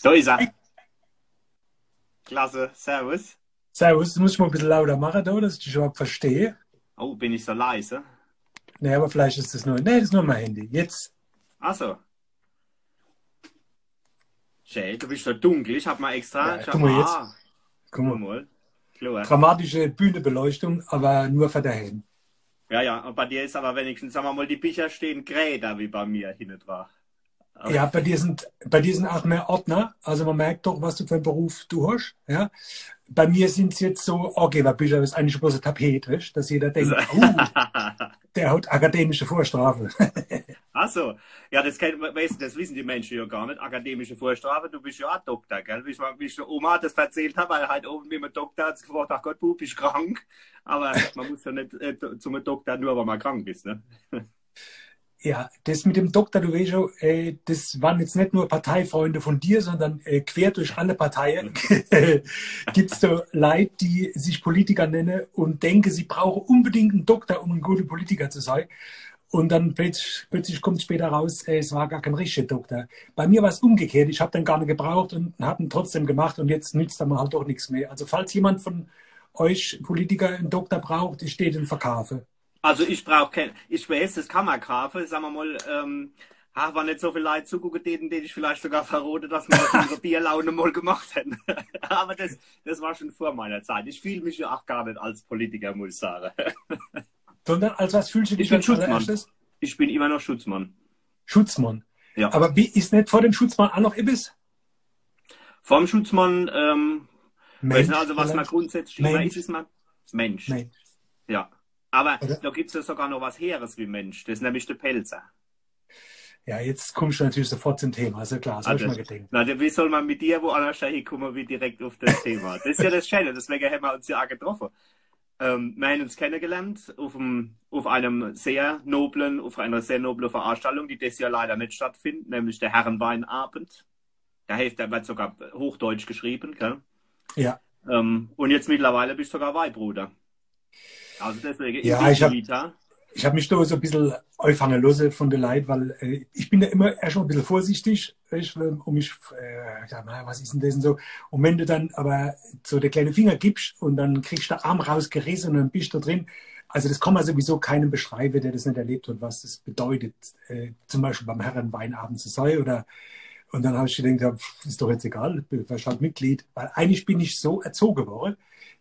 So ist er. Klasse, Servus. Servus, das muss ich mal ein bisschen lauter machen, da, dass ich dich überhaupt verstehe. Oh, bin ich so leise? Nee, aber vielleicht ist das nur. Nee, das ist nur mein Handy. Jetzt. Ach so. Schön, du bist so dunkel. Ich hab mal extra. Ja, guck mal jetzt. Ah, Guck guck mal. mal. Klar. Dramatische Bühnebeleuchtung, aber nur für daheim. Ja, ja, und bei dir ist aber wenigstens, sagen wir mal, die Bücher stehen gräder wie bei mir hin und war. Ja, bei dir sind, bei dir sind auch mehr Ordner. Also man merkt doch, was du für einen Beruf du hast. Ja. Bei mir sind es jetzt so, okay, weil Bücher ist eigentlich bloß ein Tapet, weißt? dass jeder denkt, oh, der hat akademische Vorstrafe. Ach so. Ja, das, man- weißt, das wissen die Menschen ja gar nicht. Akademische Vorstrafe, du bist ja auch Doktor, gell? Wie ich, wie ich der Oma das erzählt habe, weil halt oben mit dem Doktor hat gefragt, ach Gott, Bub, bist krank. Aber man muss ja nicht äh, zum Doktor nur, weil man krank ist, ne? Ja, das mit dem Doktor, du weißt schon, äh, das waren jetzt nicht nur Parteifreunde von dir, sondern äh, quer durch alle Parteien gibt es so Leute, die sich Politiker nennen und denken, sie brauchen unbedingt einen Doktor, um ein guter Politiker zu sein. Und dann plötzlich, plötzlich kommt später raus, äh, es war gar kein richtiger Doktor. Bei mir war es umgekehrt. Ich habe den gar nicht gebraucht und habe ihn trotzdem gemacht und jetzt nützt er mir halt doch nichts mehr. Also falls jemand von euch Politiker einen Doktor braucht, ich stehe den Verkaufe. Also ich brauche kein, ich weiß, das kann man kaufen, sagen wir mal, ähm, ach, war nicht so viel Leute zugucken, denen, denen ich vielleicht sogar verrote, dass wir das unsere Bierlaune mal gemacht hätten. Aber das, das war schon vor meiner Zeit. Ich fühle mich ja auch gar nicht als Politiker, muss ich sagen. Sondern als was fühlst du dich Ich bin als Schutzmann. Ich bin immer noch Schutzmann. Schutzmann. Ja. Aber wie ist nicht vor dem Schutzmann auch noch Ibis? Vom Schutzmann, ähm, nicht, also was man grundsätzlich immer Mensch. ist, ist man Mensch. Mensch. Ja. Aber Oder? da gibt es ja sogar noch was Heeres wie Mensch. Das ist nämlich der Pelzer. Ja, jetzt kommst du natürlich sofort zum Thema. Also klar, das habe ich Also, mal gedacht. Na, wie soll man mit dir woanders hinkommen, wie direkt auf das Thema? Das ist ja das Schöne, deswegen haben wir uns ja auch getroffen. Ähm, wir haben uns kennengelernt auf, einem, auf einem sehr noblen, auf einer sehr noblen Veranstaltung, die das Jahr leider nicht stattfindet, nämlich der Herrenweinabend. Da hilft, der wird sogar Hochdeutsch geschrieben, gell? Ja, Ähm, und jetzt mittlerweile bist du sogar Weihbruder. Also deswegen, Ja, ich hab- Vita. ich habe mich da so ein bisschen auffangen lassen von der Leid, weil äh, ich bin ja immer erst schon ein bisschen vorsichtig, weil- um mich, äh, ich sag mal, was ist denn das und so. Und wenn du dann aber so der kleine Finger gibst und dann kriegst du den Arm rausgerissen und dann bist du drin. Also das kann man sowieso keinem beschreiben, der das nicht erlebt hat, was das bedeutet, äh, zum Beispiel beim Herrenweinabend zu sein oder Und dann habe ich gedacht, ja, ist doch jetzt egal, ich bin halt Mitglied. Weil eigentlich bin ich so erzogen worden,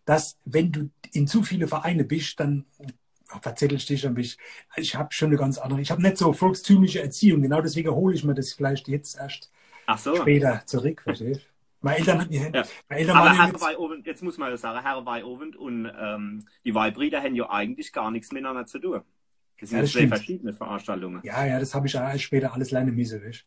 dass wenn du in zu viele Vereine bist, dann verzettelst dich ein bisschen. Ich habe schon eine ganz andere, ich habe nicht so volkstümliche Erziehung, genau deswegen hole ich mir das vielleicht jetzt erst Ach so. später zurück, verstehst du? Meine Eltern hatten Ja. meine Eltern Aber ja Herr jetzt, Weihobend, jetzt muss man ja sagen, Herr Weihobend und ähm, die Weihbrüder haben ja eigentlich gar nichts miteinander zu tun. Das sind Ja, ja, das zwei stimmt. verschiedene Veranstaltungen. ja, ja, das habe ich ja später alles lernen müssen, weißt?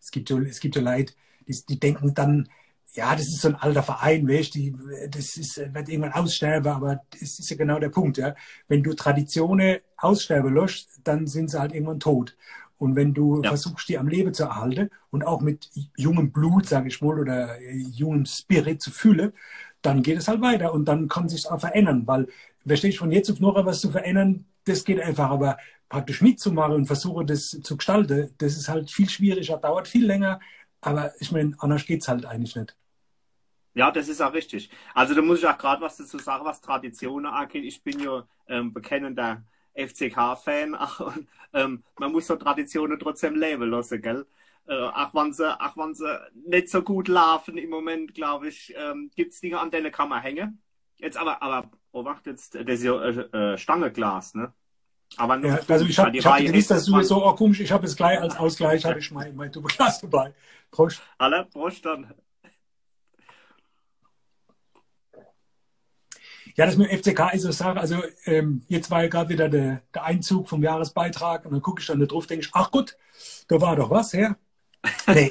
Es gibt so, es gibt Leute, die, die denken dann, ja, das ist so ein alter Verein, weißt, die, das ist, wird irgendwann aussterben, aber das ist ja genau der Punkt, ja. Wenn du Traditionen aussterben lässt, dann sind sie halt irgendwann tot. Und wenn du Ja. versuchst, die am Leben zu erhalten und auch mit jungem Blut, sage ich mal, oder äh, jungem Spirit zu füllen, dann geht es halt weiter und dann kann sich auch verändern, weil, verstehst von jetzt auf nachher was zu verändern, das geht einfach, aber praktisch mitzumachen und versuchen, das zu gestalten, das ist halt viel schwieriger, dauert viel länger, aber ich meine, anders geht's halt eigentlich nicht. Ja, das ist auch richtig. Also da muss ich auch gerade was dazu sagen, was Traditionen angeht. Ich bin ja ähm, bekennender FCK-Fan. und, ähm, man muss so Traditionen trotzdem leben lassen, gell? Äh, auch wenn sie, auch wenn sie nicht so gut laufen im Moment, glaube ich, ähm, gibt's Dinge, an denen kann man hängen. Jetzt aber, aber, oh, wacht jetzt, das ist ja äh, äh, Stangeglas, ne? Aber nur Ja, also ich habe hab gewusst, dass du so, oh komisch, ich habe es gleich als Ausgleich, habe ich mein, mein Doppelglas dabei. Prost. Alle, Prost dann. Ja, das mit dem FCK ist so eine Sache. Also ähm, jetzt war ja gerade wieder der, der Einzug vom Jahresbeitrag und dann gucke ich dann da drauf, denke ich, ach gut, da war doch was, her. Nee,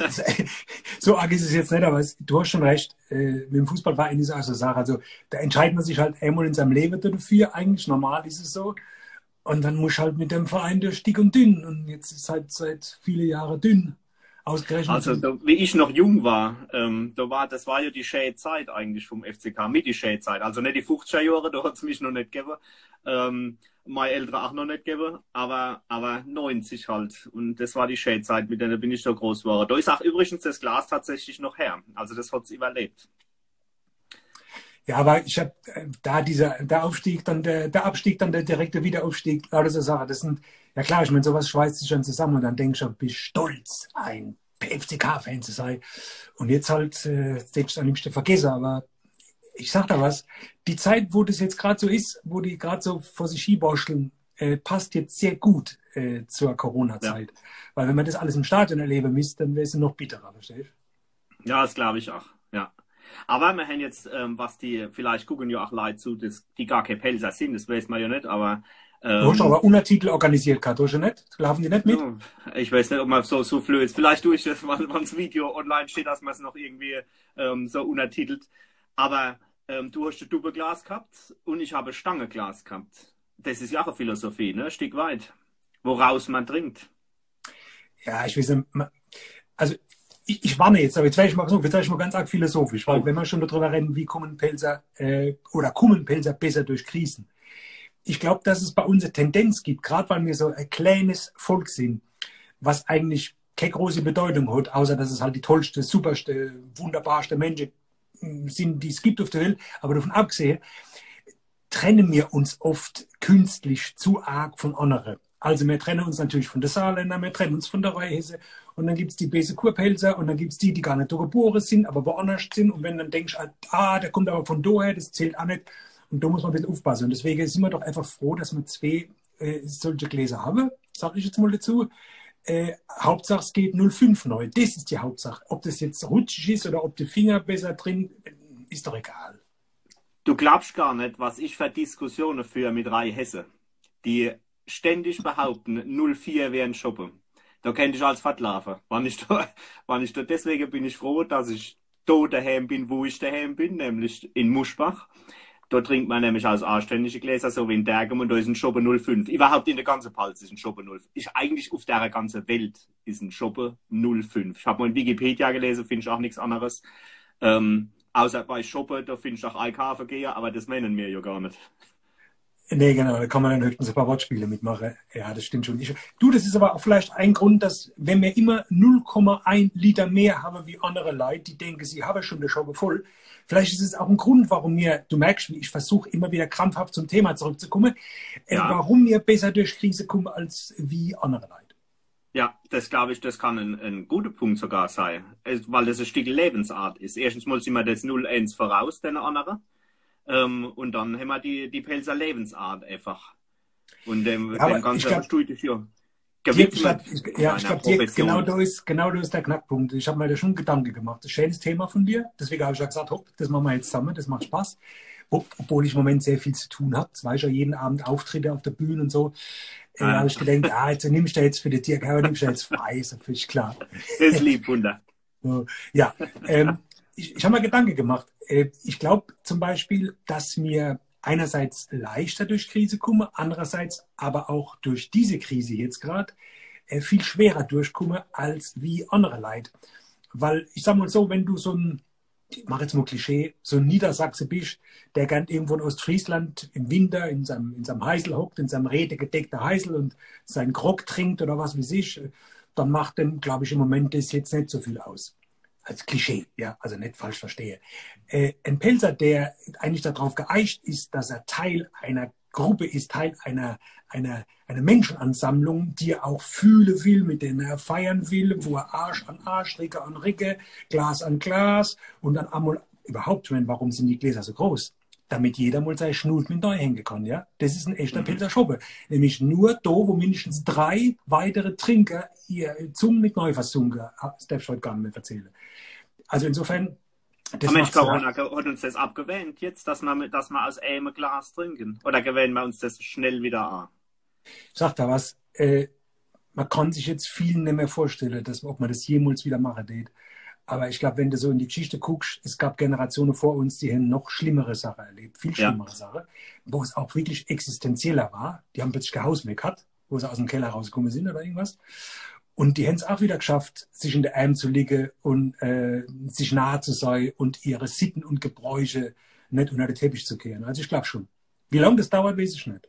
so arg ist es jetzt nicht, aber es, du hast schon recht. Äh, mit dem Fußballverein ist es auch so eine Sache. Also da entscheidet man sich halt einmal in seinem Leben dafür. Eigentlich normal ist es so. Und dann muss halt mit dem Verein durch dick und dünn. Und jetzt ist halt seit viele Jahre dünn. Ausgerechnet. Also, da, wie ich noch jung war, ähm, da war, das war ja die schöne Zeit eigentlich vom FCK, mit die schöne Zeit. Also nicht die 50er Jahre, da hat es mich noch nicht gegeben. Ähm, meine Eltern auch noch nicht gegeben, aber, aber 90 halt. Und das war die Schädzeit, mit der bin ich so groß geworden. Da ist auch übrigens das Glas tatsächlich noch her. Also das hat es überlebt. Ja, aber ich habe äh, da dieser der Aufstieg, dann der, der Abstieg, dann der direkte Wiederaufstieg, lauter so Sachen. Das sind, ja klar, ich meine, sowas schweißt sich schon zusammen und dann denke ich schon, bist stolz, ein FCK-Fan zu sein. Und jetzt halt, äh, denkst du am liebsten vergessen, aber ich sag da was, die Zeit, wo das jetzt gerade so ist, wo die gerade so vor sich hinborscheln, äh, passt jetzt sehr gut äh, zur Corona-Zeit. Ja. Weil wenn man das alles im Stadion erleben müsste, dann wäre es noch bitterer, verstehst du? Ja, das glaube ich auch, ja. Aber wir haben jetzt, ähm, was die, vielleicht gucken ja auch Leute zu, dass die gar keine Pelzer sind, das weiß man ja nicht, aber ähm, du hast aber Untertitel organisiert, hast du nicht? Laufen die nicht mit? Ich weiß nicht, ob man so, so flößt. Vielleicht tue ich das, wenn das Video online steht, dass man es noch irgendwie ähm, so untertitelt. Aber ähm, du hast ein Doppelglas gehabt und ich habe Stangeglas gehabt. Das ist ja auch eine Philosophie, ne? Ein Stück weit. Woraus man trinkt. Ja, ich weiß nicht, also ich, ich warne jetzt, aber jetzt werde ich mal so, jetzt werde ich mal ganz arg philosophisch, weil oh. wenn wir schon darüber reden, wie kommen Pelzer äh, oder kommen Pelzer besser durch Krisen. Ich glaube, dass es bei uns eine Tendenz gibt, gerade weil wir so ein kleines Volk sind, was eigentlich keine große Bedeutung hat, außer dass es halt die tollste, superste, wunderbarste Menschen sind, die es gibt auf der Welt. Aber davon abgesehen, trennen wir uns oft künstlich zu arg von anderen. Also wir trennen uns natürlich von der Saarländer, wir trennen uns von der Reihese und dann gibt es die böse Kurpelzer und dann gibt es die, die gar nicht da geboren sind, aber woanders sind und wenn dann denkst, ah, der kommt aber von daher, das zählt auch nicht und da muss man ein bisschen aufpassen und deswegen sind wir doch einfach froh, dass wir zwei äh, solche Gläser haben, sage ich jetzt mal dazu. Äh, Hauptsache es geht 05 neu, das ist die Hauptsache. Ob das jetzt rutschig ist oder ob die Finger besser drin, ist doch egal. Du glaubst gar nicht, was ich für Diskussionen führe mit drei Hesse, die ständig behaupten, 04 wären Shoppen. Da könnte ich als verlaufen. Wann ich da, wann ich da, deswegen bin ich froh, dass ich da daheim bin, wo ich daheim bin, nämlich in Muschbach. Da trinkt man nämlich als anständige Gläser, so wie in Dergem, und da ist ein Schoppe 05. Überhaupt in der ganzen Palz ist ein Schoppe 05. Ich, eigentlich auf der ganzen Welt ist ein Schoppe 05. Ich habe mal in Wikipedia gelesen, finde ich auch nichts anderes. Ähm, außer bei Schoppe, da finde ich auch IK-Verkehr, aber das meinen wir ja gar nicht. Nee, genau, da kann man dann höchstens ein paar Wortspiele mitmachen. Ja, das stimmt schon. Ich, du, das ist aber auch vielleicht ein Grund, dass wenn wir immer 0,1 Liter mehr haben wie andere Leute, die denken, sie haben schon eine Schaukel voll, vielleicht ist es auch ein Grund, warum wir, du merkst, wie ich versuche immer wieder krampfhaft zum Thema zurückzukommen, äh, ja. warum wir besser durch Krise kommen als wie andere Leute. Ja, das glaube ich, das kann ein, ein guter Punkt sogar sein, weil das ein Stück Lebensart ist. Erstens mal sind wir das 0-1 voraus, den anderen. Ähm, und dann haben wir die, die Pelzer Lebensart einfach. Und dem, ja, dem ganzen Studium hier. Statt, ja, ich glaube, genau da ist, genau da ist der Knackpunkt. Ich habe mir da schon Gedanken gemacht. Das ist ein schönes Thema von dir. Deswegen habe ich ja gesagt, hopp, das machen wir jetzt zusammen, das macht Spaß. Obwohl ich im Moment sehr viel zu tun habe. Zwei schon jeden Abend Auftritte auf der Bühne und so. Äh, ah. habe ich gedacht, ah, jetzt nimmst du jetzt für die Dirk Hauer, nimmst du jetzt frei, ist natürlich klar. Das ist lieb, Wunder. ja, ähm, ich, ich habe mir Gedanken gemacht. Äh, ich glaube zum Beispiel, dass mir einerseits leichter durch Krise komme, andererseits aber auch durch diese Krise jetzt gerade äh, viel schwerer durchkomme als wie andere Leute. Weil ich sag mal so, wenn du so ein, ich mache jetzt mal Klischee, so ein Niedersachse bist, der gern irgendwo in Ostfriesland im Winter in seinem, in seinem Heisel hockt, in seinem Rede gedeckter Heisel und seinen Grog trinkt oder was weiß ich, dann macht dem, glaube ich, im Moment das jetzt nicht so viel aus als Klischee, ja, also nicht falsch verstehe. Äh, ein Pelzer, der eigentlich darauf geeicht ist, dass er Teil einer Gruppe ist, Teil einer, einer, einer Menschenansammlung, die er auch fühlen will, mit denen er feiern will, wo er Arsch an Arsch, Ricke an Ricke, Glas an Glas und dann einmal überhaupt, warum sind die Gläser so groß? Damit jeder mal seine Schnut mit neu hängen kann. Ja? Das ist ein echter mhm. Pilzer Schoppe. Nämlich nur da, wo mindestens drei weitere Trinker ihr Zungen mit neu versunken. Das darf ich heute gar nicht mehr erzählen. Also insofern. Das Aber Mensch, Corona hat uns das abgewöhnt jetzt, dass wir, dass wir aus einem Glas trinken. Oder gewöhnen wir uns das schnell wieder an? Sag da was. Äh, man kann sich jetzt viel nicht mehr vorstellen, dass, ob man das jemals wieder machen wird. Aber ich glaube, wenn du so in die Geschichte guckst, es gab Generationen vor uns, die haben noch schlimmere Sachen erlebt, viel schlimmere ja. Sachen, wo es auch wirklich existenzieller war. Die haben plötzlich kein Haus mehr gehabt, wo sie aus dem Keller rausgekommen sind oder irgendwas. Und die haben es auch wieder geschafft, sich in der Arm zu liegen und äh, sich nahe zu sein und ihre Sitten und Gebräuche nicht unter den Teppich zu kehren. Also ich glaube schon. Wie lange das dauert, weiß ich nicht.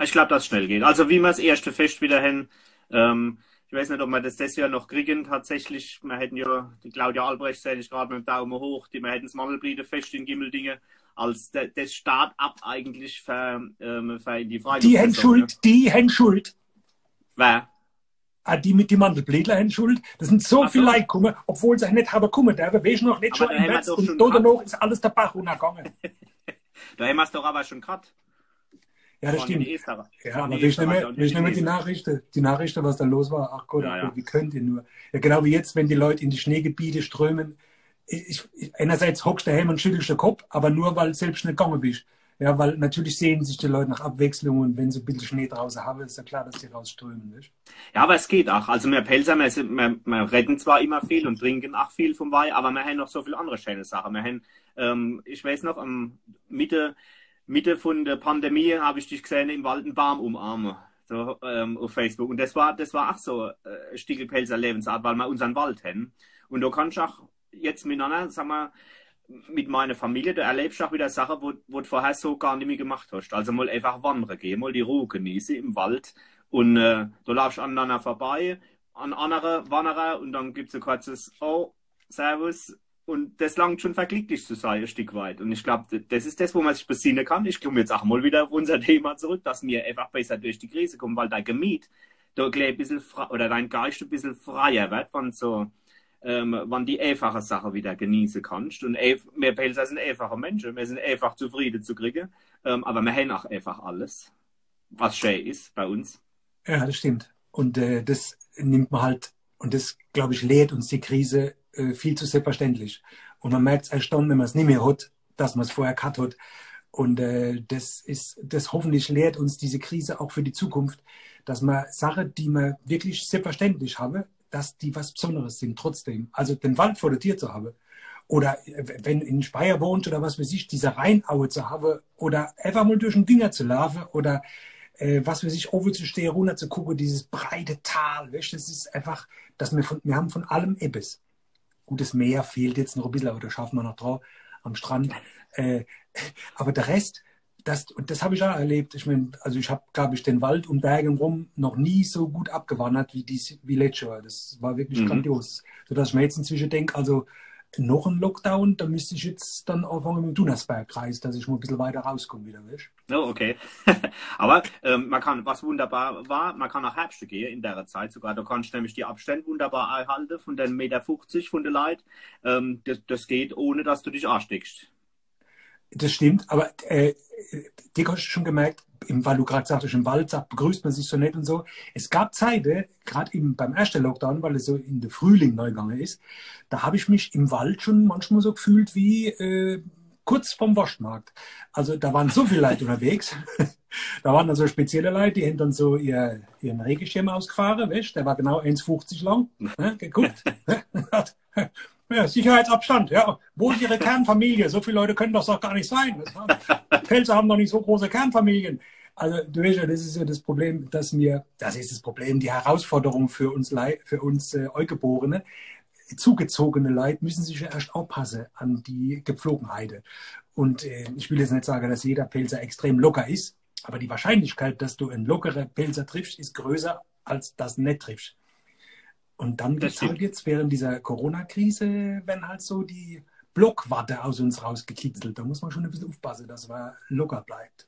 Ich glaube, dass es schnell geht. Also wie wir das erste Fest wieder hin, ähm, ich weiß nicht, ob wir das das Jahr noch kriegen tatsächlich. Wir hätten ja, die Claudia Albrecht sehe ich gerade mit dem Daumen hoch, die wir hätten das Mandelblütenfest in Gimmeldinge als de, das Start-up eigentlich für, ähm, für die Freiluft. Die haben Schuld, die haben Schuld. Wer? Ah, die mit den Mandelblättler haben Schuld. Das sind so Ach so. viele Leute gekommen, obwohl sie nicht haben kommen dürfen. Weißt du noch nicht Aber schon im wir März und da noch ist alles der Bach runtergegangen. Da haben wir es doch aber schon gehabt. Ja, das stimmt. Ester- Ja, aber wir mehr die Chinesen. Nachrichten, die Nachrichten, was da los war. Ach Gott, Ja, ach ja. Gott, wie könnt ihr nur? Ja, genau wie jetzt, wenn die Leute in die Schneegebiete strömen. Ich, ich, einerseits hockst du daheim und schüttelst den Kopf, aber nur, weil du selbst nicht gegangen bist. Ja, weil natürlich sehen sich die Leute nach Abwechslung und wenn sie ein bisschen Schnee draußen haben, ist ja klar, dass die rausströmen. Nicht? Ja, aber es geht auch. Also wir Pelzer, wir, wir, wir retten zwar immer viel und trinken auch viel vom Wein, aber wir haben noch so viele andere schöne Sachen. Wir haben, ähm, ich weiß noch, am Mitte, Mitte von der Pandemie habe ich dich gesehen im Wald einen Baum umarmen. So, ähm, auf Facebook. Und das war, das war auch so äh, Stiegelpelzer Lebensart, weil wir unseren Wald haben. Und da kannst du auch jetzt miteinander, sagen wir, mit meiner Familie, du erlebst auch wieder Sachen, wo, du vorher so gar nicht mehr gemacht hast. Also mal einfach wandern gehen, mal die Ruhe genießen im Wald. Und äh, du laufst aneinander vorbei, an andere Wanderer und dann gibt es ein kurzes Oh, Servus. Und das langt schon vergliedlich zu sein, ein Stück weit. Und ich glaube, das ist das, wo man sich besinnen kann. Ich komme jetzt auch mal wieder auf unser Thema zurück, dass wir einfach besser durch die Krise kommen, weil dein Gemüt da ein bisschen frei, oder dein Geist ein bisschen freier wird, wenn so, ähm, wann die einfache Sache wieder genießen kannst. Und wir Pelzer sind einfache Menschen, wir sind einfach zufrieden zu kriegen, ähm, aber wir haben auch einfach alles, was schön ist bei uns. Ja, das stimmt. Und äh, das nimmt man halt, und das, glaube ich, lehrt uns die Krise äh, viel zu selbstverständlich. Und man merkt es erst dann, wenn man es nicht mehr hat, dass man es vorher gehabt hat. Und äh, das ist, das hoffentlich lehrt uns diese Krise auch für die Zukunft, dass man Sachen, die man wirklich selbstverständlich habe, dass die was Besonderes sind trotzdem. Also den Wald vor der Tür zu haben. Oder äh, wenn in Speyer wohnt oder was weiß ich, diese Rheinaue zu haben oder einfach mal durch den Dünger zu laufen oder äh, was weiß ich, oben zu stehen, runter zu gucken, dieses breite Tal, weißt, das ist einfach, dass wir von, wir haben von allem etwas. Gutes Meer fehlt jetzt noch ein bisschen, aber da schaffen wir noch drauf am Strand. Äh, aber der Rest, das, und das habe ich auch erlebt. Ich meine, also ich habe, glaube ich, den Wald um Bergen rum noch nie so gut abgewandert wie dies, wie letztes Jahr. Das war wirklich Mhm. grandios. Sodass ich mir jetzt inzwischen denke, also noch ein Lockdown, da müsste ich jetzt dann anfangen mit dem Dunersbergkreis, dass ich mal ein bisschen weiter rauskomme wieder, weißt? Oh, okay. Aber ähm, man kann, was wunderbar war, man kann nach Herbst gehen in der Zeit sogar. Da kannst du nämlich die Abstände wunderbar erhalten von den Meter 50 von der Leute. Ähm, das, das geht, ohne dass du dich ansteckst. Das stimmt, aber äh, dir hast du schon gemerkt, im, weil du gerade sagtest, im Wald sagt, begrüßt man sich so nett und so. Es gab Zeiten, gerade beim ersten Lockdown, weil es so in der Frühling neu gegangen ist, da habe ich mich im Wald schon manchmal so gefühlt wie äh, kurz vom Waschmarkt. Also da waren so viele Leute unterwegs. Da waren dann so spezielle Leute, die haben dann so ihr, ihren Regenschirm ausgefahren, weißt? der war genau 1,50 lang, ne? geguckt. Ja, Sicherheitsabstand, ja. Wo ist Ihre Kernfamilie? So viele Leute können das doch gar nicht sein. Das Pelze haben doch nicht so große Kernfamilien. Also, du weißt ja, das ist ja das Problem, dass mir, das ist das Problem, die Herausforderung für uns, für uns äh, Eugeborene. Zugezogene Leute müssen sich ja erst aufpassen an die Gepflogenheiten. Und äh, ich will jetzt nicht sagen, dass jeder Pelzer extrem locker ist, aber die Wahrscheinlichkeit, dass du einen lockeren Pelzer triffst, ist größer, als dass du nicht triffst. Und dann Das gibt's halt jetzt während dieser Corona-Krise, wenn halt so die Blockwatte aus uns rausgekitzelt, da muss man schon ein bisschen aufpassen, dass man locker bleibt.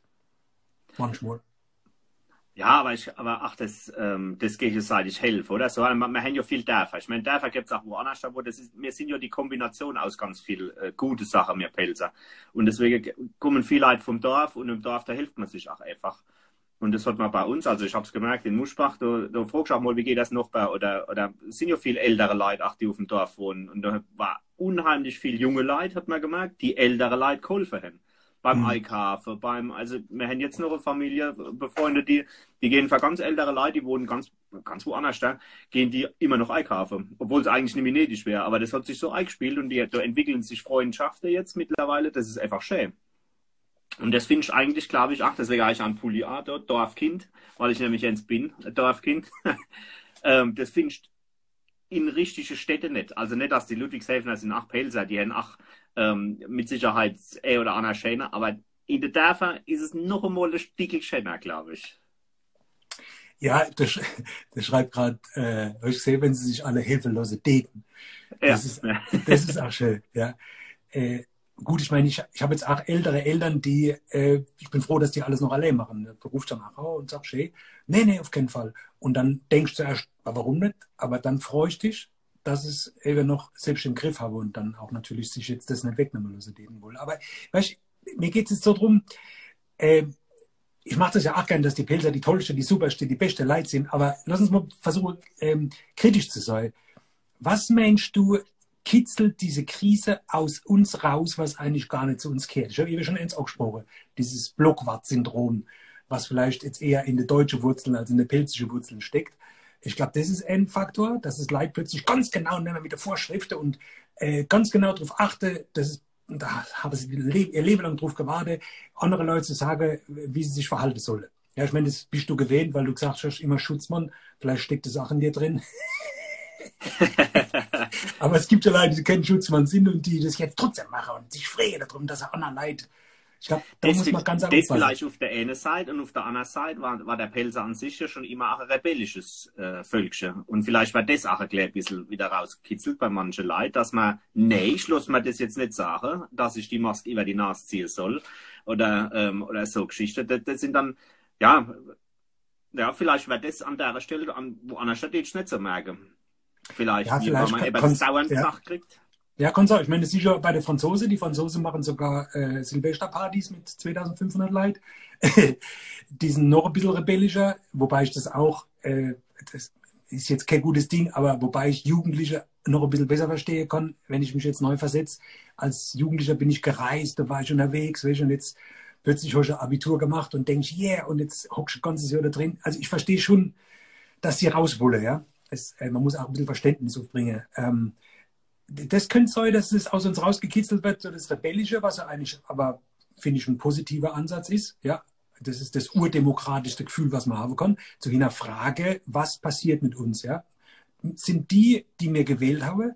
Manchmal. Ja, aber ich, aber ach, das, ähm, das gegenseitig helfen, oder? So, wir, wir haben ja viel Dörfer. Ich meine, Dörfer gibt es auch woanders, aber das ist, wir sind ja die Kombination aus ganz viel äh, gute Sachen, wir Pelzer. Und deswegen kommen viele Leute vom Dorf und im Dorf, da hilft man sich auch einfach. Und das hat man bei uns, also ich habe es gemerkt, in Muschbach, da, da fragst du auch mal, wie geht das noch bei, oder, oder sind ja viel ältere Leute, auch die auf dem Dorf wohnen. Und da war unheimlich viel junge Leute, hat man gemerkt, die ältere Leute geholfen haben. Beim Mhm. Einkaufen, beim, also wir haben jetzt noch eine Familie befreundet, die, die gehen für ganz ältere Leute, die wohnen ganz, ganz woanders da, gehen die immer noch einkaufen. Obwohl es eigentlich nicht mehr nötig wäre. Aber das hat sich so eingespielt und die, da entwickeln sich Freundschaften jetzt mittlerweile, das ist einfach schön. Und das finde ich eigentlich, glaube ich, ach, deswegen habe ich an Pulli auch dort, Dorfkind, weil ich nämlich jetzt bin, ein Dorfkind. ähm, das finde ich in richtige Städte nicht. Also nicht, dass die Ludwigshäfener sind ach Pelzer, die haben ach ähm, mit Sicherheit eh oder Anna Schäne, aber in den Dörfern ist es noch einmal ein Stück schöner, glaube ich. Ja, das, das schreibt gerade, äh, ich gesehen, wenn sie sich alle hilflose daten. Das, ja. ist, das ist auch schön, ja. Äh, gut, ich meine, ich, ich habe jetzt auch ältere Eltern, die, äh, ich bin froh, dass die alles noch allein machen. Du rufst dann nach und sagst, hey, nee, nee, auf keinen Fall. Und dann denkst du erst, warum nicht? Aber dann freue ich dich, dass es eben noch selbst im Griff habe und dann auch natürlich sich jetzt das nicht wegnehmen lassen, denen wohl. Aber weißt, mir geht es jetzt so drum, äh, ich mache das ja auch gern, dass die Pilzer die tollste, die superste, die beste Leid sind, aber lass uns mal versuchen, ähm, kritisch zu sein. Was meinst du, kitzelt diese Krise aus uns raus, was eigentlich gar nicht zu uns kehrt? Ich habe eben schon eins angesprochen, dieses Blockwart-Syndrom, was vielleicht jetzt eher in der deutsche Wurzeln als in der pilzische Wurzeln steckt. Ich glaube, das ist ein Faktor, dass es Leid plötzlich ganz genau nehmen mit der Vorschriften und äh, ganz genau darauf achte, dass es da haben sie ihr Leben lang drauf gewartet, andere Leute zu sagen, wie sie sich verhalten sollen. Ja, ich meine, das bist du gewählt, weil du gesagt hast, immer Schutzmann. Vielleicht steckt das auch in dir drin. Aber es gibt ja Leute, die kein Schutzmann sind und die das jetzt trotzdem machen und sich freuen darum, dass er anderen leid ich glaube, da das muss man ganz Das vielleicht auf der einen Seite und auf der anderen Seite war, war der Pelzer an sich ja schon immer auch ein rebellisches äh, Völkchen. Und vielleicht war das auch ein klein bisschen wieder rausgekitzelt bei manchen Leuten, dass man, nee, ich lasse mir das jetzt nicht sagen, dass ich die Maske über die Nase ziehen soll oder, ähm, oder so Geschichten. Das, das sind dann, ja, ja, vielleicht wäre das an der Stelle, an, woanders steht, nicht so merken. Vielleicht, ja, vielleicht man eben dauernd ja. kriegt. Ja, kann sein. Ich meine, das ist ja bei den Franzosen. Die Franzosen machen sogar äh, Silvesterpartys mit 2500 Leuten. die sind noch ein bisschen rebellischer, wobei ich das auch, äh, das ist jetzt kein gutes Ding, aber wobei ich Jugendliche noch ein bisschen besser verstehen kann, wenn ich mich jetzt neu versetze. Als Jugendlicher bin ich gereist, da war ich unterwegs, weißt, und jetzt plötzlich habe ich ein Abitur gemacht und denke, yeah, und jetzt hockst du ein ganzes Jahr da drin. Also ich verstehe schon, dass die raus wollen, ja. Es, äh, man muss auch ein bisschen Verständnis aufbringen. Ähm, das könnte sein, dass es aus uns rausgekitzelt wird, so das Rebellische, was ja eigentlich aber, finde ich, ein positiver Ansatz ist. Ja, das ist das urdemokratischste Gefühl, was man haben kann. Zu einer Frage, was passiert mit uns? Ja, sind die, die mir gewählt haben,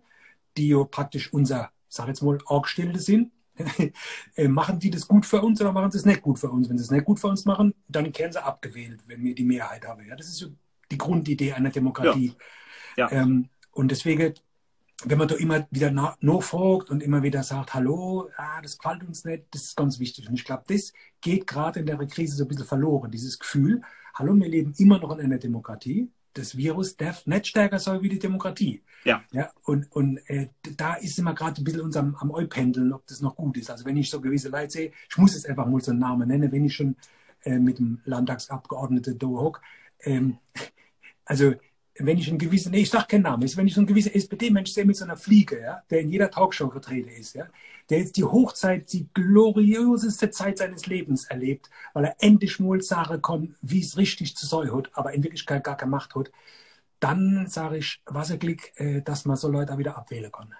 die ja praktisch unser, sag jetzt mal, Angestellte sind, äh, machen die das gut für uns oder machen sie es nicht gut für uns? Wenn sie es nicht gut für uns machen, dann kehren sie abgewählt, wenn wir die Mehrheit haben. Ja, das ist so die Grundidee einer Demokratie. Ja. Ja. Ähm, und deswegen wenn man da immer wieder nachfragt und immer wieder sagt, hallo, ah, das gefällt uns nicht, das ist ganz wichtig. Und ich glaube, das geht gerade in der Krise so ein bisschen verloren, dieses Gefühl, hallo, wir leben immer noch in einer Demokratie. Das Virus darf nicht stärker sein wie die Demokratie. Ja. ja und und äh, da ist immer gerade ein bisschen uns am, am pendeln, ob das noch gut ist. Also wenn ich so gewisse Leute sehe, ich muss jetzt einfach mal so einen Namen nennen, wenn ich schon äh, mit dem Landtagsabgeordneten da hock. Ähm, also wenn ich einen gewissen, nee, ich sag keinen Namen, wenn ich so einen gewissen SPD-Mensch sehe mit so einer Fliege, ja, der in jeder Talkshow vertreten ist, ja, der jetzt die Hochzeit, die glorioseste Zeit seines Lebens erlebt, weil er endlich mal sagen kann, wie es richtig zu sein hat, aber in Wirklichkeit gar gemacht hat, dann sage ich, was ein Glück, äh, dass man so Leute auch wieder abwählen kann.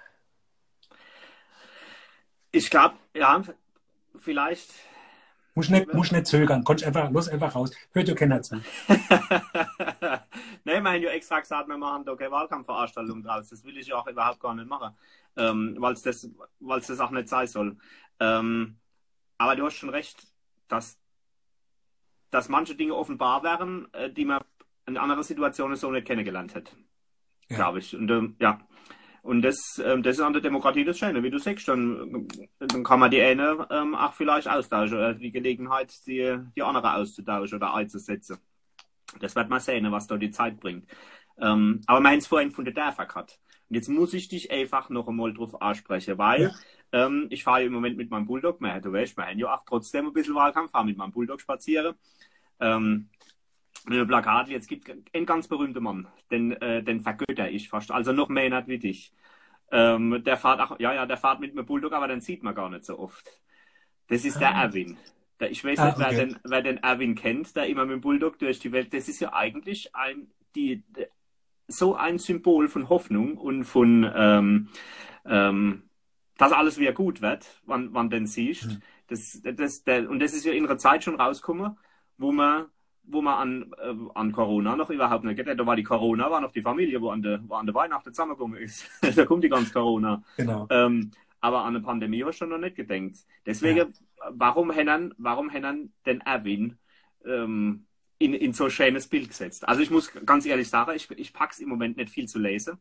Ich glaube, ja, vielleicht muss nicht, muss nicht zögern, kannst einfach, los einfach raus. Hört ihr keiner zu. Nein, wir haben ja extra gesagt, wir machen da keine Wahlkampfveranstaltung draus. Das will ich ja auch überhaupt gar nicht machen, ähm, weil es das, weil's das auch nicht sein soll. Ähm, aber du hast schon recht, dass, dass manche Dinge offenbar wären, äh, die man in anderen Situationen so nicht kennengelernt hätte. Ja. Glaube ich. Und ähm, ja. Und das, ähm, das ist an der Demokratie das Schöne, wie du sagst, dann, dann kann man die eine ähm, auch vielleicht austauschen oder die Gelegenheit, die, die andere auszutauschen oder einzusetzen. Das wird man sehen, was da die Zeit bringt. Ähm, aber meins vorhin von der Dörfer hat. Und jetzt muss ich dich einfach noch einmal drauf ansprechen, weil ja. ähm, ich fahre im Moment mit meinem Bulldog, mehr, du weißt, wir haben ja auch trotzdem ein bisschen Wahlkampf, fahre mit meinem Bulldog spazieren. Ähm, einem Plakat, jetzt gibt ein ganz berühmter Mann, den, äh, den vergötter ich fast, also noch mehr nicht wie dich. Ähm, der fährt auch, ja, ja, der fährt mit einem Bulldog, aber den sieht man gar nicht so oft. Das ist ah. der Erwin. Der, ich weiß ah, nicht, wer, okay. den, wer den Erwin kennt, der immer mit dem Bulldog durch die Welt, das ist ja eigentlich ein, die, so ein Symbol von Hoffnung und von, ähm, ähm, dass alles wieder gut wird, wann, wann den siehst. Mhm. Das, das, der, und das ist ja in einer Zeit schon rausgekommen, wo man wo man an, äh, an Corona noch überhaupt nicht gedacht Da war die Corona, war noch die Familie, wo an der, wo an der Weihnachten zusammengekommen ist. da kommt die ganze Corona. Genau. Ähm, aber an eine Pandemie ich schon noch nicht gedenkt. Deswegen, ja. warum hätten warum hätten den Erwin ähm, in, in so ein schönes Bild gesetzt? Also ich muss ganz ehrlich sagen, ich, ich pack's im Moment nicht viel zu lesen.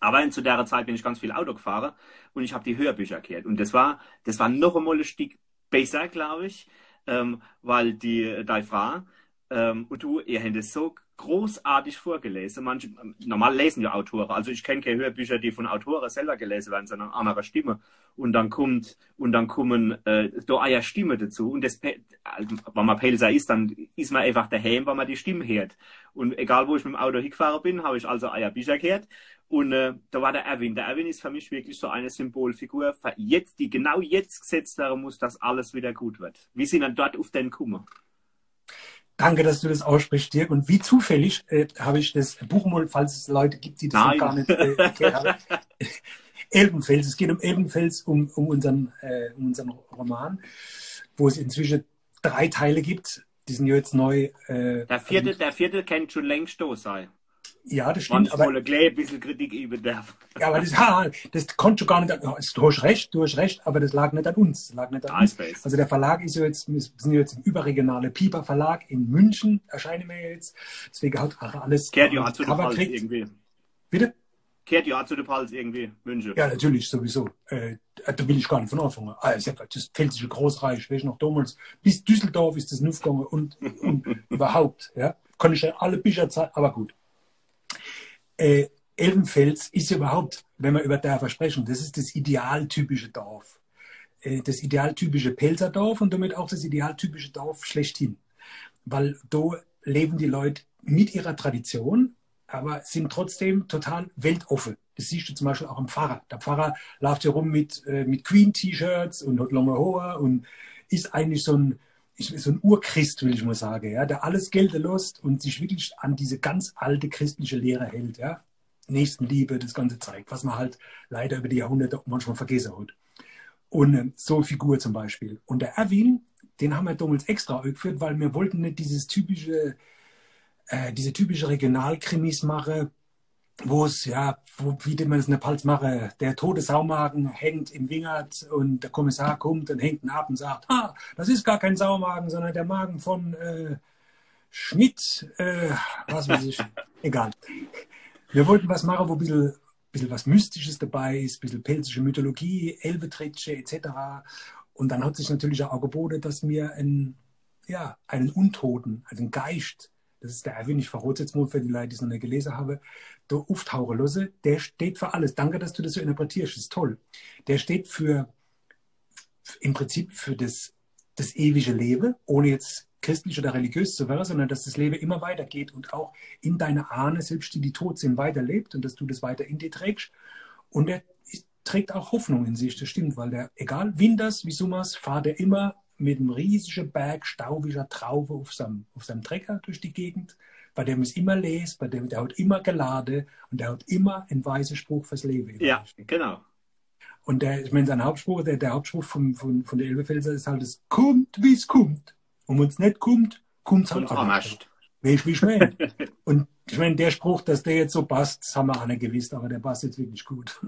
Aber zu der Zeit bin ich ganz viel Auto gefahren und ich habe die Hörbücher gehört. Und das war, das war noch einmal ein Stück besser, glaube ich, ähm, weil die, die Frau ähm, und du, ihr habt es so großartig vorgelesen. Manche, normal lesen ja Autoren. Also ich kenne keine Hörbücher, die von Autoren selber gelesen werden, sondern anderer Stimme. Und dann kommt, und dann kommen äh, da eine Stimme dazu. Und das, also, wenn man Pelzer ist, dann ist man einfach daheim, wenn man die Stimme hört. Und egal, wo ich mit dem Auto hingefahren bin, habe ich also Eier Bücher gehört. Und äh, da war der Erwin. Der Erwin ist für mich wirklich so eine Symbolfigur, für jetzt, die genau jetzt gesetzt werden muss, dass alles wieder gut wird. Wie sind dann dort auf den Kummer? Danke, dass du das aussprichst, Dirk. Und wie zufällig äh, habe ich das Buch mal, falls es Leute gibt, die das noch gar nicht äh, erklärt haben. Elbenfels. Es geht um Elbenfels, um, um, unseren, äh, um unseren Roman, wo es inzwischen drei Teile gibt. Die sind jetzt neu. Äh, der, vierte, der vierte kennt schon längst sei. Ja, das stimmt. Manchmal aber, ein bisschen Kritik üben darf. Ja, aber das, ha, das konnte gar nicht, du hast recht, du hast recht, aber das lag nicht an uns. Lag nicht an uns. Also der Verlag ist ja jetzt, wir sind jetzt im überregionale Piper Verlag in München, erscheinen wir jetzt. Deswegen hat auch alles. Kehrt ja zu dem Hals irgendwie. Bitte? Kehrt ja zu dem Hals irgendwie, München. Ja, natürlich, sowieso. Äh, da will ich gar nicht von anfangen. Also, das Pfälzische Großreich, weiß ich noch damals, bis Düsseldorf ist das aufgegangen und, und überhaupt, ja. Kann ich ja alle Bücher zeigen, aber gut äh, Elbenfels ist überhaupt, wenn wir über Dörfer sprechen, das ist das idealtypische Dorf. Äh, das idealtypische Pelzerdorf und damit auch das idealtypische Dorf schlechthin. Weil da leben die Leute mit ihrer Tradition, aber sind trotzdem total weltoffen. Das siehst du zum Beispiel auch am Pfarrer. Der Pfarrer läuft hier rum mit, äh, mit Queen-T-Shirts und hat lange Haare und ist eigentlich so ein, ich, so ein Urchrist, will ich mal sagen, ja, der alles Gelde lässt und sich wirklich an diese ganz alte christliche Lehre hält, ja. Nächstenliebe, das ganze zeigt, was man halt leider über die Jahrhunderte manchmal vergessen hat. Und äh, so Figur zum Beispiel. Und der Erwin, den haben wir damals extra geführt, weil wir wollten nicht dieses typische, äh, diese typische Regionalkrimis machen, wo es, ja, wo, wie man es in der Palz mache, der tote Saumagen hängt im Wingert und der Kommissar kommt und hängt ihn ab und sagt, ah, das ist gar kein Saumagen, sondern der Magen von äh, Schmidt, äh, was weiß ich, egal. Wir wollten was machen, wo ein bisschen, bisschen was Mystisches dabei ist, ein bisschen pelzische Mythologie, Elbetretsche etc. Und dann hat sich natürlich auch geboten, dass wir einen, ja, einen Untoten, einen Geist, das ist der Erwin, ich verrate jetzt mal für die Leute, die es noch nicht gelesen haben, der auftauchen lasse, der steht für alles. Danke, dass du das so interpretierst, das ist toll. Der steht für, im Prinzip für das, das ewige Leben, ohne jetzt christlich oder religiös zu werden, sondern dass das Leben immer weitergeht und auch in deiner Ahne, selbst die, die tot sind, weiterlebt und dass du das weiter in dir trägst. Und er trägt auch Hoffnung in sich, das stimmt, weil der, egal, Winters wie Summers, fahrt er immer mit einem riesigen Berg staubiger Traufe auf seinem, auf seinem Trecker durch die Gegend. Bei dem ist immer les, bei dem der hat immer geladen und der hat immer einen weisen Spruch fürs Leben. Ja, genau. Und der, ich meine, sein Hauptspruch, der, der Hauptspruch von, von, von der Elbefelser ist halt, es kommt, wie es kommt. Und wenn es nicht kommt, kommt es halt anders. Weißt wie ich meine? und ich meine, der Spruch, dass der jetzt so passt, das haben wir alle gewusst, aber der passt jetzt wirklich gut.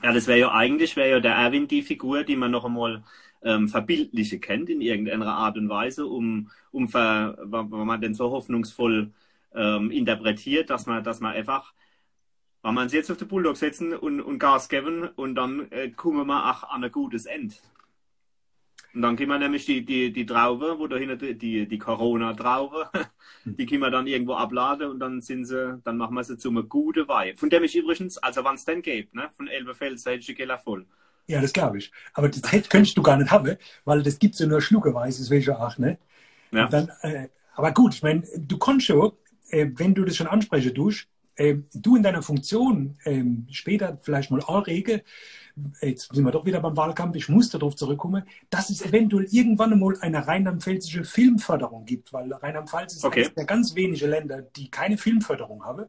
Ja, das wäre ja eigentlich, wäre ja der Erwin die Figur, die man noch einmal ähm, verbildliche kennt in irgendeiner Art und Weise, um, um ver, wenn man denn so hoffnungsvoll ähm, interpretiert, dass man, dass man einfach, wenn man sie jetzt auf den Bulldog setzen und, und Gas geben und dann äh, kommen wir auch an ein gutes Ende. Und dann können wir nämlich die, die, die Traube, wo dahinter die, die Corona-Traube, die können wir dann irgendwo abladen und dann sind sie, dann machen wir sie zu einem guten Wein. Von dem ich übrigens, also wenn es denn gibt, ne, von Elbefeld, die Keller voll. Ja, das glaube ich. Aber das könntest du gar nicht haben, weil das gibt es ja nur schluckeweise, das ja auch, ne? Ja. Dann, äh, aber gut, ich meine, du kannst schon, äh, wenn du das schon ansprechen tust, äh, du in deiner Funktion äh, später vielleicht mal anregen, jetzt sind wir doch wieder beim Wahlkampf, ich muss darauf zurückkommen, dass es eventuell irgendwann einmal eine rheinland-pfälzische Filmförderung gibt, weil Rheinland-Pfalz ist okay. eines der ganz wenigen Länder, die keine Filmförderung haben.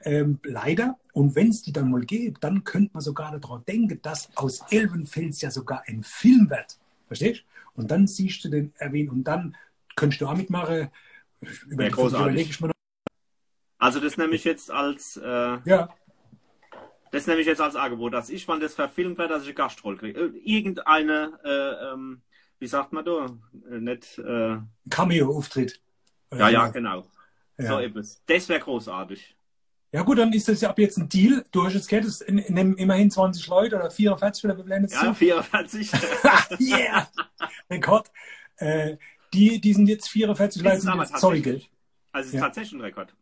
Ähm, leider. Und wenn es die dann mal gibt, dann könnte man sogar daran denken, dass aus Elbenfels ja sogar ein Film wird. Verstehst du? Und dann siehst du den erwähnen und dann könntest du auch mitmachen. Über ja, großartig. Ich mir noch. Also das nehme ich jetzt als äh, ja. Das nehme ich jetzt als Angebot, dass ich, wenn das verfilmt wird, dass ich eine Gastrolle kriege. Äh, irgendeine, äh, ähm, wie sagt man da? Äh, nicht, äh, Cameo-Auftritt. Ja, ja, genau. Ja. So etwas. Das wäre großartig. Ja gut, dann ist das ja ab jetzt ein Deal. Du hast jetzt gehört, es nehmen immerhin 20 Leute oder 44 oder wir jetzt Ja, 44. yeah! Rekord. Äh, die, die sind jetzt 44 Leute, sind jetzt Zeuge. Also es ist ja. tatsächlich ein Rekord.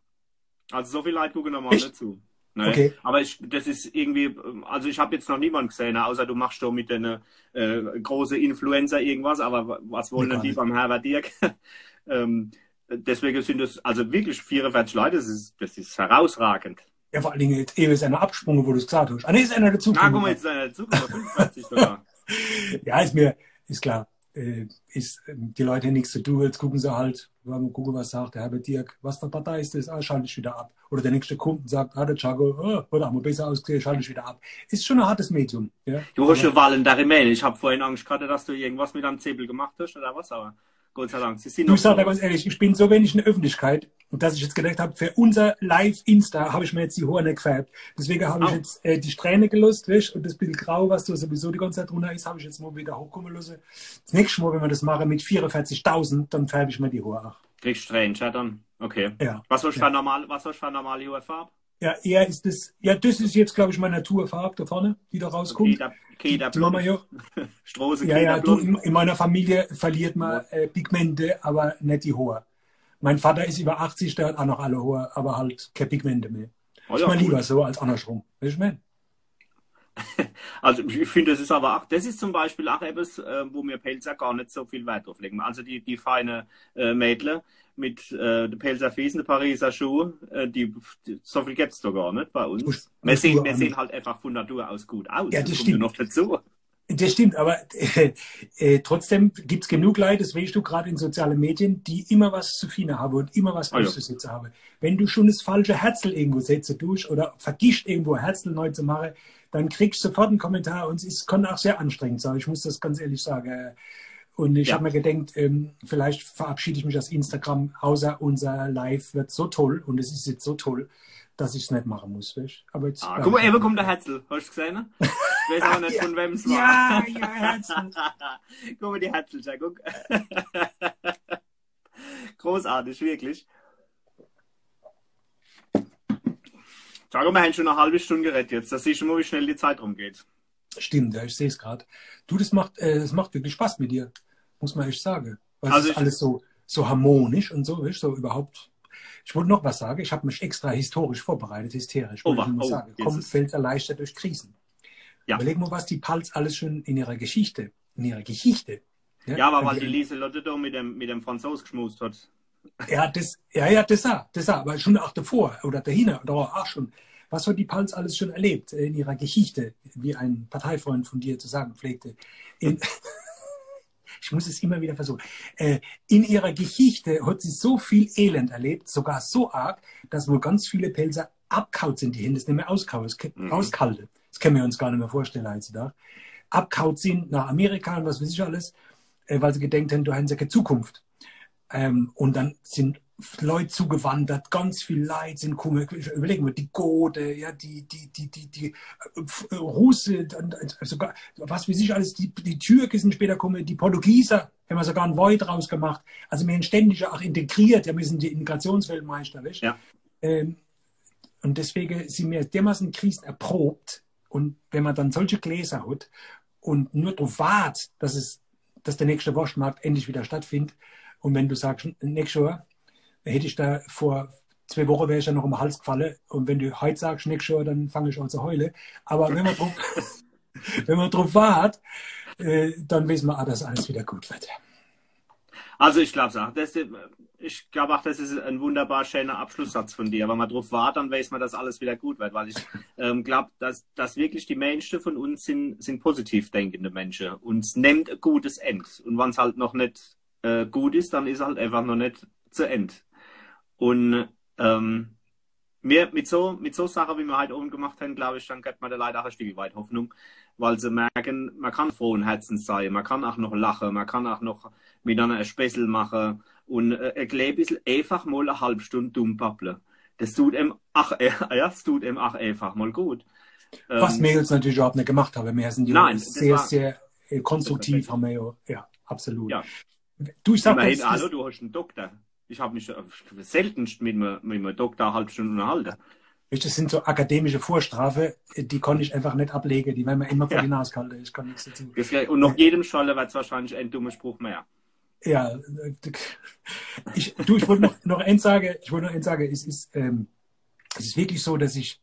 Also so viele Leute gucken normal nicht zu. Ne? Okay. Aber ich, das ist irgendwie, also ich habe jetzt noch niemanden gesehen, außer du machst doch mit einer äh, großen Influencer irgendwas, aber was wollen denn die beim Herbert Dirk? ähm, deswegen sind das also wirklich 44 Leute, das ist, das ist herausragend. Ja, vor allen Dingen, jetzt eben ist einer abgesprungen, wo du es gesagt hast. Ah, nee, ist einer dazu. Na, guck mal, jetzt ist einer dazu, 45 sogar. ja, ist mir, ist klar äh, ist ähm, die Leute nichts zu tun, jetzt gucken sie halt, mal gucken, was sagt der Herbert Dirk, was für Partei ist das, ah, schalte ich wieder ab. Oder der nächste Kunden sagt, ah, der Chago, oh, oder haben wir besser ausgesehen, schalte ich wieder ab. Ist schon ein hartes Medium. Ja? Du hast schon Wahlen der Mail. Ich habe vorhin Angst gehabt, dass du irgendwas mit einem Zebel gemacht hast oder was, aber Gott sei Dank. Sie sind du sagst ganz ehrlich, ich bin so wenig in der Öffentlichkeit, und dass ich jetzt gedacht habe, für unser Live-Insta habe ich mir jetzt die nicht gefärbt. Deswegen habe ich oh. jetzt äh, die Strähne gelöst, weißt, und das bisschen grau, was da sowieso die ganze Zeit drunter ist, habe ich jetzt mal wieder hochkommen lassen. Das nächste Mal, wenn wir das machen mit 44.000, dann färbe ich mir die Haare auch. Kriegst Strähne, ja dann? Okay. Ja. Was soll ich ja. für normal, was soll ich für normale Haarfarbe? Ja, eher ist das, ja, das ist jetzt, glaube ich, meine Naturfarbe da vorne, die da rauskommt. Okay, Keda Blum. Strose Ja, ja, du, in, in, meiner Familie verliert man äh, Pigmente, aber nicht die Haare. Mein Vater ist über 80, der hat auch noch alle Haare, aber halt keine Pigmente mehr. Oh, ja, ich meine lieber so als andersrum. Weißt du, mein? Also ich finde, das ist aber auch, das ist zum Beispiel auch etwas, äh, wo mir Pelzer gar nicht so viel Wert drauf legen. Also die, die feine äh, Mädle mit äh, Pelzer Fiesen, der Pariser Schuh, äh, die, die, so viel gibt es doch gar nicht bei uns. Wir sehen, wir sehen halt einfach von Natur aus gut aus. Ja, das, das stimmt. noch dazu. Das stimmt, aber äh, äh, trotzdem gibt's genug Leute, das weißt du gerade in sozialen Medien, die immer was zu finden haben und immer was ah, auszusetzen ja. haben. Wenn du schon das falsche Herzl irgendwo setzt durch oder vergisst irgendwo Herzl neu zu machen, dann kriegst du sofort einen Kommentar und es kann auch sehr anstrengend sein. Ich muss das ganz ehrlich sagen. Und ich ja. habe mir gedacht, ähm, vielleicht verabschiede ich mich aus Instagram, außer unser Live wird so toll und es ist jetzt so toll, dass ich es nicht machen muss. Weißt? Aber jetzt, ah, guck mal, eben kommt der Herzl. Hast du gesehen? Ich weiß aber nicht, von wem es war. Ja, ja, Herzl. guck mal, die Herzl, guck. Großartig, wirklich. Mal, wir haben schon eine halbe Stunde geredet jetzt. Das siehst du mal, wie schnell die Zeit rumgeht. Stimmt, ja, ich sehe es gerade. Du, das macht, äh, das macht wirklich Spaß mit dir, muss man echt sagen. Weil also es ist alles so, so harmonisch und so, weißt, so überhaupt. Ich wollte noch was sagen. Ich habe mich extra historisch vorbereitet, hysterisch. Oh, ich oh, sagen. Kommt Pfälzer leichter durch Krisen. Ja. Überleg mal, was die Pals alles schon in ihrer Geschichte, in ihrer Geschichte. Ja, ja aber weil die Lieselotte da mit dem, mit dem Franzos geschmust hat. Ja, das, ja, ja, das auch, das auch, aber schon auch davor oder dahinter, da auch schon. Was hat die Pals alles schon erlebt in ihrer Geschichte, wie ein Parteifreund von dir zu sagen pflegte? In, ich muss es immer wieder versuchen. Äh, in ihrer Geschichte hat sie so viel Elend erlebt, sogar so arg, dass wohl ganz viele Pelzer abkaut sind, die Hände, das nicht mehr auskaut, mhm. auskalte. Das können wir uns gar nicht mehr vorstellen heutzutage. Abkaut sind nach Amerika und was weiß ich alles, äh, weil sie gedenkt haben, du hast ja keine Zukunft. Ähm, und dann sind Leute zugewandert, ganz viel Leid sind gekommen. Überlegen wir, die Gode, ja, die, die, die, die, die äh, Russe, sogar, was weiß ich alles, die, die Türken sind später gekommen, die Portugieser haben wir sogar ein Void draus gemacht. Also wir haben ständig auch integriert, ja, wir sind die Integrationsweltmeister, weißt? Ja. Ähm, und deswegen sind wir dermaßen Krisen erprobt. Und wenn man dann solche Gläser hat und nur darauf wartet, dass es, dass der nächste Waschmarkt endlich wieder stattfindet, und wenn du sagst, nächstes Jahr, hätte ich da vor zwei Wochen wäre ich ja noch im Hals gefallen. Und wenn du heute sagst, nächstes Jahr, dann fange ich an zu heulen. Aber wenn man drauf, wenn man drauf wartet, äh, dann wissen wir, ah, dass alles wieder gut wird. Also ich glaube auch, das, ich glaube auch, das ist ein wunderbar schöner Abschlusssatz von dir. Wenn man drauf wartet, dann weiß man, dass alles wieder gut wird. Weil ich ähm, glaube, dass, dass wirklich die Menschen von uns sind, sind positiv denkende Menschen. Uns nimmt ein gutes End. Und wenn es halt noch nicht äh, gut ist, dann ist halt einfach noch nicht zu Ende. Und ähm, mir, mit so, mit so Sachen, wie wir heute oben gemacht haben, glaube ich, dann gibt man da leider auch ein Stück weit Hoffnung, weil sie merken, man kann frohen Herzens sein, man kann auch noch lachen, man kann auch noch miteinander ein Spessel machen und äh, ein klein bisschen einfach mal eine halbe Stunde dumm babbeln. Das tut ihm ach, äh, ja, das tut ihm ach einfach mal gut. Was Ähm, wir jetzt natürlich überhaupt nicht gemacht haben. Wir sind ja Nein, sehr, war- sehr äh, konstruktiv, haben wir ja, ja, absolut. Ja. Du, ich sag Immerhin, das, du hast einen Doktor. Ich habe mich äh, seltenst mit einem, mit einem Doktor eine halbe Stunde unterhalten. das sind so akademische Vorstrafe, die kann ich einfach nicht ablegen, die werden mir immer vor Ja. die Nase gehalten. Ich kann nichts dazu. Und nach jedem Scholle wird es wahrscheinlich ein dummer Spruch mehr. Ja, äh, ich, du, ich wollte noch, noch eins sagen, ich wollte noch eins sagen, es ist, ähm, es ist wirklich so, dass ich,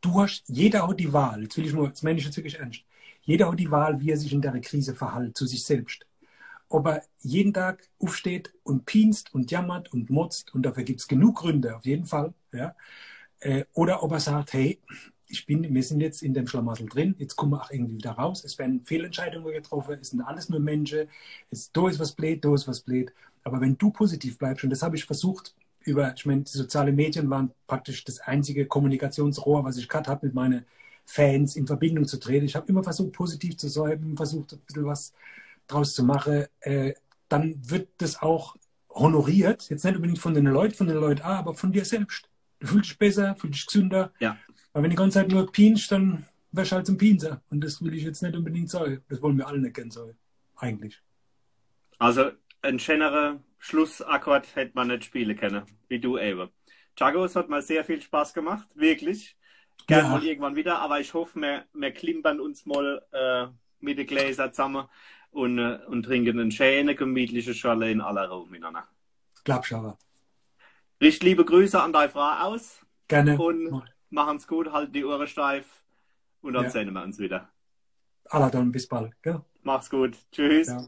du hast, jeder hat die Wahl, jetzt will ich nur, jetzt meine ich jetzt wirklich ernst, jeder hat die Wahl, wie er sich in der Krise verhält, zu sich selbst. Ob er jeden Tag aufsteht und pinst und jammert und motzt, und dafür gibt es genug Gründe, auf jeden Fall, ja, äh, oder ob er sagt, hey, ich bin, wir sind jetzt in dem Schlamassel drin, jetzt kommen wir auch irgendwie wieder raus. Es werden Fehlentscheidungen getroffen, es sind alles nur Menschen, es, da ist was blöd, da ist was blöd. Aber wenn du positiv bleibst, und das habe ich versucht, über, ich meine, die sozialen Medien waren praktisch das einzige Kommunikationsrohr, was ich gehabt habe, mit meinen Fans in Verbindung zu treten. Ich habe immer versucht, positiv zu sein, versucht, ein bisschen was draus zu machen. Äh, dann wird das auch honoriert, jetzt nicht unbedingt von den Leuten, von den Leuten, ah, aber von dir selbst. Du fühlst dich besser, fühlst dich gesünder. Ja. Aber wenn die ganze Zeit nur pinst, dann wärst du halt zum Pinser. Und das will ich jetzt nicht unbedingt sagen. Das wollen wir alle nicht kennen sollen. Eigentlich. Also, ein schönerer Schlussakkord hätte man nicht spielen können, wie du eben. Chago, es hat mal sehr viel Spaß gemacht, wirklich. Gerne Ja. mal irgendwann wieder, aber ich hoffe, wir, wir klimpern uns mal äh, mit den Gläsern zusammen und, äh, und trinken einen schönen, gemütlichen Schorle in aller Ruhe miteinander. Glaubst du aber. Richt liebe Grüße an deine Frau aus Gerne. und machen's gut, halten die Ohren steif und dann Ja. sehen wir uns wieder. Allah dann bis bald. Gell? Mach's gut. Tschüss. Ja.